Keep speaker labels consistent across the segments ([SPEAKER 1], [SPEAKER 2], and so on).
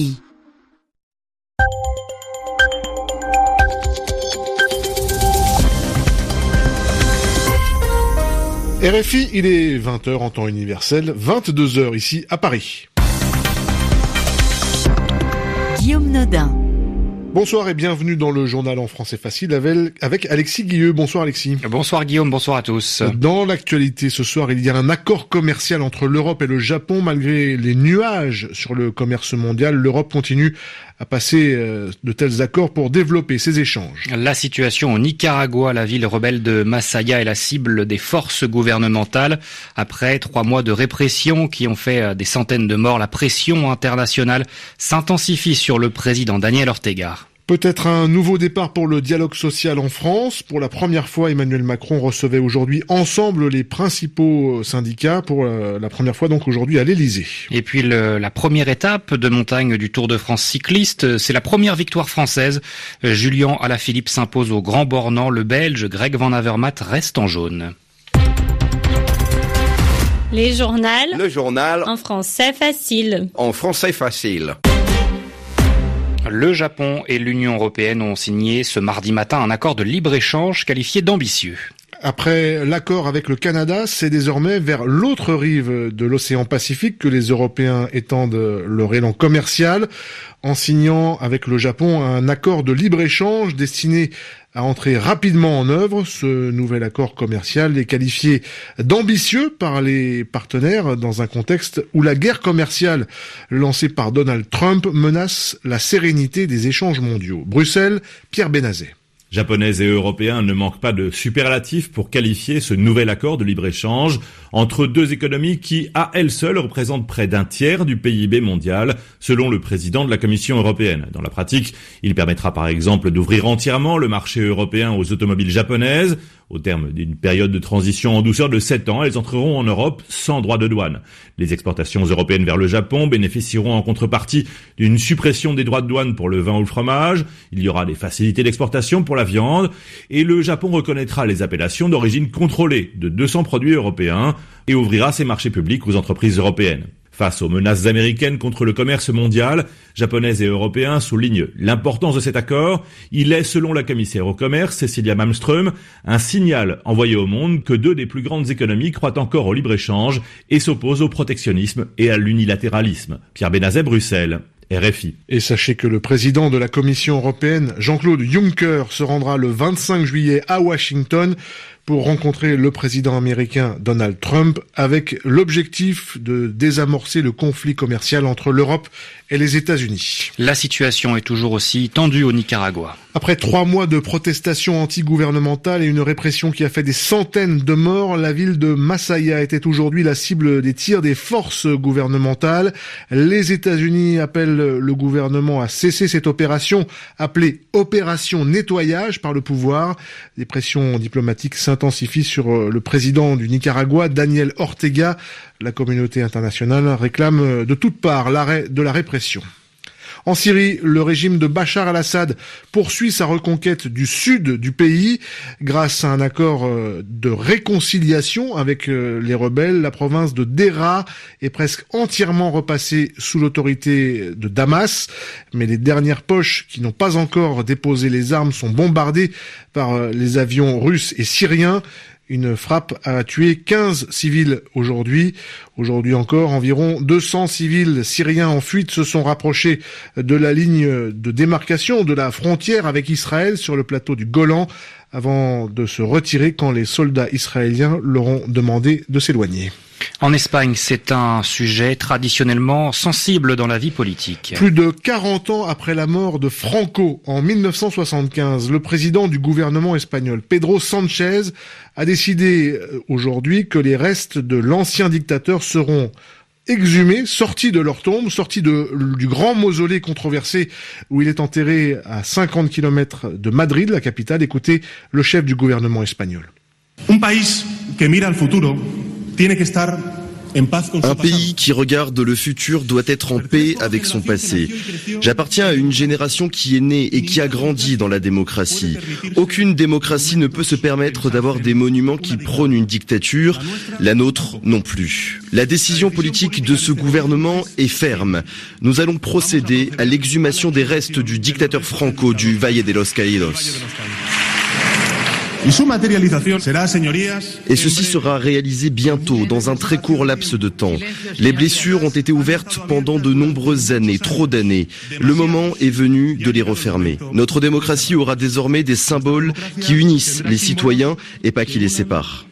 [SPEAKER 1] RFI.
[SPEAKER 2] RFI, il est 20h en temps universel, 22h ici à Paris.
[SPEAKER 1] Guillaume Nodin.
[SPEAKER 2] Bonsoir et bienvenue dans le journal en français facile avec Alexis Guilleux. Bonsoir Alexis.
[SPEAKER 3] Bonsoir Guillaume, bonsoir à tous.
[SPEAKER 2] Dans l'actualité ce soir, il y a un accord commercial entre l'Europe et le Japon. Malgré les nuages sur le commerce mondial, l'Europe continue à passer euh, de tels accords pour développer ses échanges.
[SPEAKER 3] La situation au Nicaragua, la ville rebelle de Masaya est la cible des forces gouvernementales. Après trois mois de répression qui ont fait euh, des centaines de morts, la pression internationale s'intensifie sur le président Daniel Ortega.
[SPEAKER 2] Peut-être un nouveau départ pour le dialogue social en France. Pour la première fois, Emmanuel Macron recevait aujourd'hui ensemble les principaux syndicats pour euh, la première fois donc aujourd'hui à l'Elysée.
[SPEAKER 3] Et puis la première étape de montagne du Tour de France cycliste, c'est la première victoire française. Julien Alaphilippe s'impose au Grand Bornand. Le Belge Greg Van Avermaet reste en jaune.
[SPEAKER 4] Les journaux.
[SPEAKER 5] Le journal.
[SPEAKER 4] En français facile.
[SPEAKER 5] En français facile.
[SPEAKER 3] Le Japon et l'Union européenne ont signé ce mardi matin un accord de libre-échange qualifié d'ambitieux.
[SPEAKER 2] Après l'accord avec le Canada, c'est désormais vers l'autre rive de l'océan Pacifique que les Européens étendent leur élan commercial en signant avec le Japon un accord de libre-échange destiné à entrer rapidement en œuvre. Ce nouvel accord commercial est qualifié d'ambitieux par les partenaires dans un contexte où la guerre commerciale lancée par Donald Trump menace la sérénité des échanges mondiaux. Bruxelles, Pierre Benazet.
[SPEAKER 6] Japonais et européens ne manquent pas de superlatifs pour qualifier ce nouvel accord de libre-échange entre deux économies qui, à elles seules, représentent près d'un tiers du PIB mondial, selon le président de la Commission européenne. Dans la pratique, il permettra par exemple d'ouvrir entièrement le marché européen aux automobiles japonaises, au terme d'une période de transition en douceur de 7 ans, elles entreront en Europe sans droit de douane. Les exportations européennes vers le Japon bénéficieront en contrepartie d'une suppression des droits de douane pour le vin ou le fromage. Il y aura des facilités d'exportation pour la viande et le Japon reconnaîtra les appellations d'origine contrôlée de 200 produits européens et ouvrira ses marchés publics aux entreprises européennes. Face aux menaces américaines contre le commerce mondial, japonais et européens soulignent l'importance de cet accord. Il est, selon la commissaire au commerce, Cecilia Malmström, un signal envoyé au monde que deux des plus grandes économies croient encore au libre-échange et s'opposent au protectionnisme et à l'unilatéralisme. Pierre Benazet, Bruxelles. RFI.
[SPEAKER 2] Et sachez que le président de la Commission européenne, Jean-Claude Juncker, se rendra le 25 juillet à Washington pour rencontrer le président américain Donald Trump avec l'objectif de désamorcer le conflit commercial entre l'Europe et les États-Unis.
[SPEAKER 3] La situation est toujours aussi tendue au Nicaragua.
[SPEAKER 2] Après trois mois de protestations anti-gouvernementales et une répression qui a fait des centaines de morts, la ville de Masaya était aujourd'hui la cible des tirs des forces gouvernementales. Les États-Unis appellent le gouvernement à cesser cette opération appelée opération nettoyage par le pouvoir. Les pressions diplomatiques s'intensifient sur le président du Nicaragua, Daniel Ortega. La communauté internationale réclame de toutes parts l'arrêt de la répression. En Syrie, le régime de Bachar al-Assad poursuit sa reconquête du sud du pays grâce à un accord euh, de réconciliation avec euh, les rebelles. La province de Dera est presque entièrement repassée sous l'autorité de Damas, mais les dernières poches qui n'ont pas encore déposé les armes sont bombardées par euh, les avions russes et syriens. Une frappe a tué 15 civils aujourd'hui. Aujourd'hui encore, environ 200 civils syriens en fuite se sont rapprochés de la ligne de démarcation de la frontière avec Israël sur le plateau du Golan avant de se retirer quand les soldats israéliens leur ont demandé de s'éloigner.
[SPEAKER 3] En Espagne, c'est un sujet traditionnellement sensible dans la vie politique.
[SPEAKER 2] Plus de 40 ans après la mort de Franco en 1975, le président du gouvernement espagnol, Pedro Sanchez, a décidé euh, aujourd'hui que les restes de l'ancien dictateur seront exhumés, sortis de leur tombe, sortis de, du grand mausolée controversé où il est enterré à 50 km de Madrid, la capitale. Écoutez le chef du gouvernement espagnol.
[SPEAKER 7] Un país que mira al futuro tiene que estar Un pays qui regarde le futur doit être en paix avec son passé. J'appartiens à une génération qui est née et qui a grandi dans la démocratie. Aucune démocratie ne peut se permettre d'avoir des monuments qui prônent une dictature, la nôtre non plus. La décision politique de ce gouvernement est ferme. Nous allons procéder à l'exhumation des restes du dictateur Franco du Valle de los Caídos. Et ceci sera réalisé bientôt, dans un très court laps de temps. Les blessures ont été ouvertes pendant de nombreuses années, trop d'années. Le moment est venu de les refermer. Notre démocratie aura désormais des symboles qui unissent les citoyens et pas qui les séparent.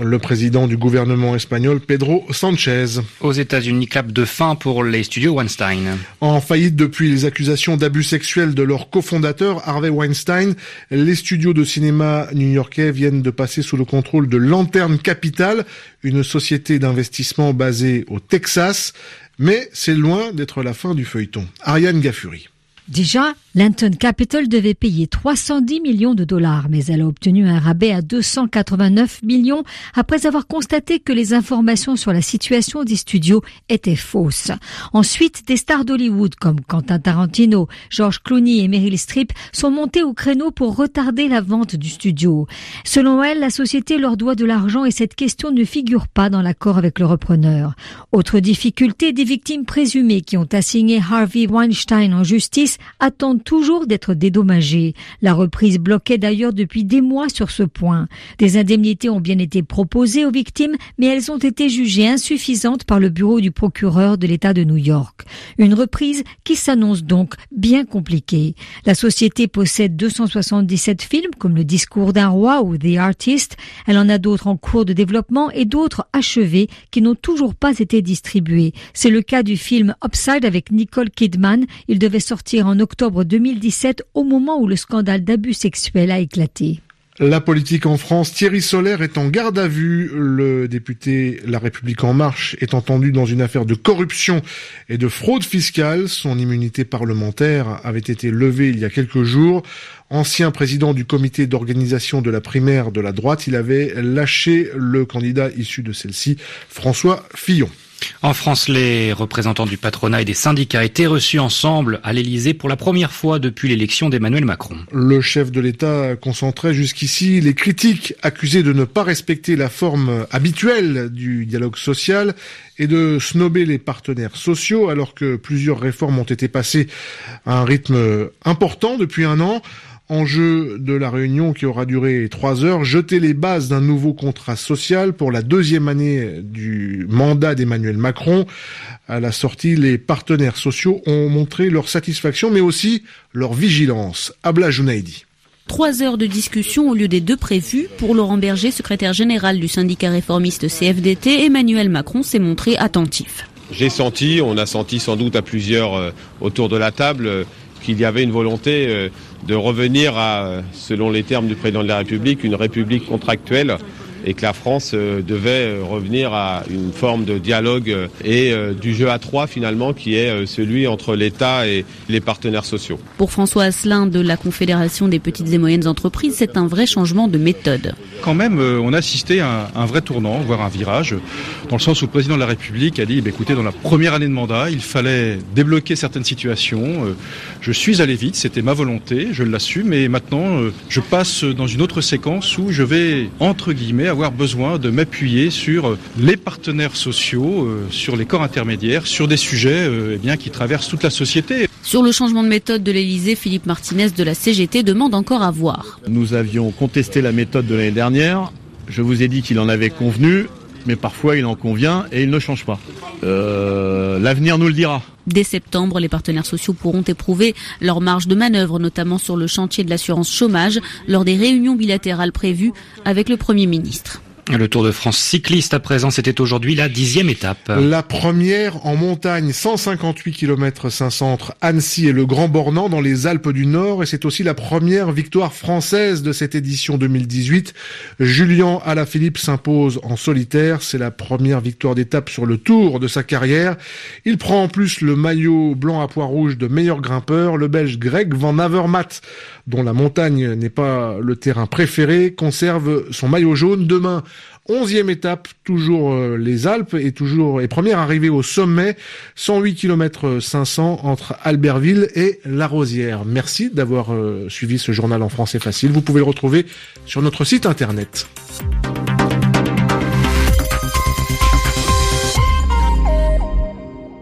[SPEAKER 2] Le président du gouvernement espagnol, Pedro Sanchez.
[SPEAKER 3] Aux États-Unis, clap de fin pour les studios Weinstein.
[SPEAKER 2] En faillite depuis les accusations d'abus sexuels de leur cofondateur, Harvey Weinstein, les studios de cinéma new-yorkais viennent de passer sous le contrôle de Lantern Capital, une société d'investissement basée au Texas. Mais c'est loin d'être la fin du feuilleton. Ariane Gaffuri.
[SPEAKER 8] Déjà, Linton Capital devait payer 310 millions de dollars, mais elle a obtenu un rabais à 289 millions après avoir constaté que les informations sur la situation des studios étaient fausses. Ensuite, des stars d'Hollywood comme Quentin Tarantino, George Clooney et Meryl Streep sont montés au créneau pour retarder la vente du studio. Selon elle, la société leur doit de l'argent et cette question ne figure pas dans l'accord avec le repreneur. Autre difficulté, des victimes présumées qui ont assigné Harvey Weinstein en justice attendent toujours d'être dédommagées. La reprise bloquait d'ailleurs depuis des mois sur ce point. Des indemnités ont bien été proposées aux victimes, mais elles ont été jugées insuffisantes par le bureau du procureur de l'État de New York. Une reprise qui s'annonce donc bien compliquée. La société possède 277 films comme Le discours d'un roi ou The Artist. Elle en a d'autres en cours de développement et d'autres achevés qui n'ont toujours pas été distribués. C'est le cas du film Upside avec Nicole Kidman. Il devait sortir en octobre 2017 au moment où le scandale d'abus sexuels a éclaté.
[SPEAKER 2] La politique en France, Thierry Solaire est en garde à vue. Le député La République en marche est entendu dans une affaire de corruption et de fraude fiscale. Son immunité parlementaire avait été levée il y a quelques jours. Ancien président du comité d'organisation de la primaire de la droite, il avait lâché le candidat issu de celle-ci, François Fillon.
[SPEAKER 3] En France, les représentants du patronat et des syndicats étaient reçus ensemble à l'Elysée pour la première fois depuis l'élection d'Emmanuel Macron.
[SPEAKER 2] Le chef de l'État concentrait jusqu'ici les critiques accusées de ne pas respecter la forme habituelle du dialogue social et de snober les partenaires sociaux alors que plusieurs réformes ont été passées à un rythme important depuis un an. Enjeu de la réunion qui aura duré trois heures, jeter les bases d'un nouveau contrat social pour la deuxième année du mandat d'Emmanuel Macron. À la sortie, les partenaires sociaux ont montré leur satisfaction, mais aussi leur vigilance. Abla Jounaidi.
[SPEAKER 9] Trois heures de discussion au lieu des deux prévues. Pour Laurent Berger, secrétaire général du syndicat réformiste CFDT, Emmanuel Macron s'est montré attentif.
[SPEAKER 10] J'ai senti, on a senti sans doute à plusieurs euh, autour de la table, euh, qu'il y avait une volonté euh, de revenir à, selon les termes du président de la République, une république contractuelle et que la France euh, devait euh, revenir à une forme de dialogue et du jeu à trois finalement qui est celui entre l'État et les partenaires sociaux.
[SPEAKER 9] Pour François Asselin de la Confédération des petites et moyennes entreprises, c'est un vrai changement de méthode.
[SPEAKER 11] Quand même, on a assisté à un, vrai tournant, voire un virage, dans le sens où le président de la République a dit, bah, écoutez, dans la première année de mandat, il fallait débloquer certaines situations. Je suis allé vite, c'était ma volonté, je l'assume, et maintenant, je passe dans une autre séquence où je vais, entre guillemets, avoir besoin de m'appuyer sur les partenaires sociaux, sur les corps intermédiaires, sur des sujets eh bien, qui traversent toute la société.
[SPEAKER 9] Sur le changement de méthode de l'Elysée, Philippe Martinez de la CGT demande encore à voir.
[SPEAKER 12] Nous avions contesté la méthode de l'année dernière. Je vous ai dit qu'il en avait convenu, mais parfois il en convient et il ne change pas. Euh, L'avenir nous le dira.
[SPEAKER 9] Dès septembre, les partenaires sociaux pourront éprouver leur marge de manœuvre, notamment sur le chantier de l'assurance chômage, lors des réunions bilatérales prévues avec le Premier ministre.
[SPEAKER 3] Le Tour de France cycliste à présent, c'était aujourd'hui la dixième étape.
[SPEAKER 2] La première en montagne, 158 km Saint-Centre, Annecy et le Grand Bornand dans les Alpes du Nord. Et c'est aussi la première victoire française de cette édition 2018. Julien Alaphilippe s'impose en solitaire. C'est la première victoire d'étape sur le Tour de sa carrière. Il prend en plus le maillot blanc à pois rouge de meilleur grimpeur. Le Belge Greg Van Avermaet, dont la montagne n'est pas le terrain préféré, conserve son maillot jaune. Demain, Onzième étape, toujours euh, les Alpes et toujours et première arrivée au sommet, 108 km 500 entre Albertville et La Rosière. Merci d'avoir euh, suivi ce journal en français facile. Vous pouvez le retrouver sur notre site internet.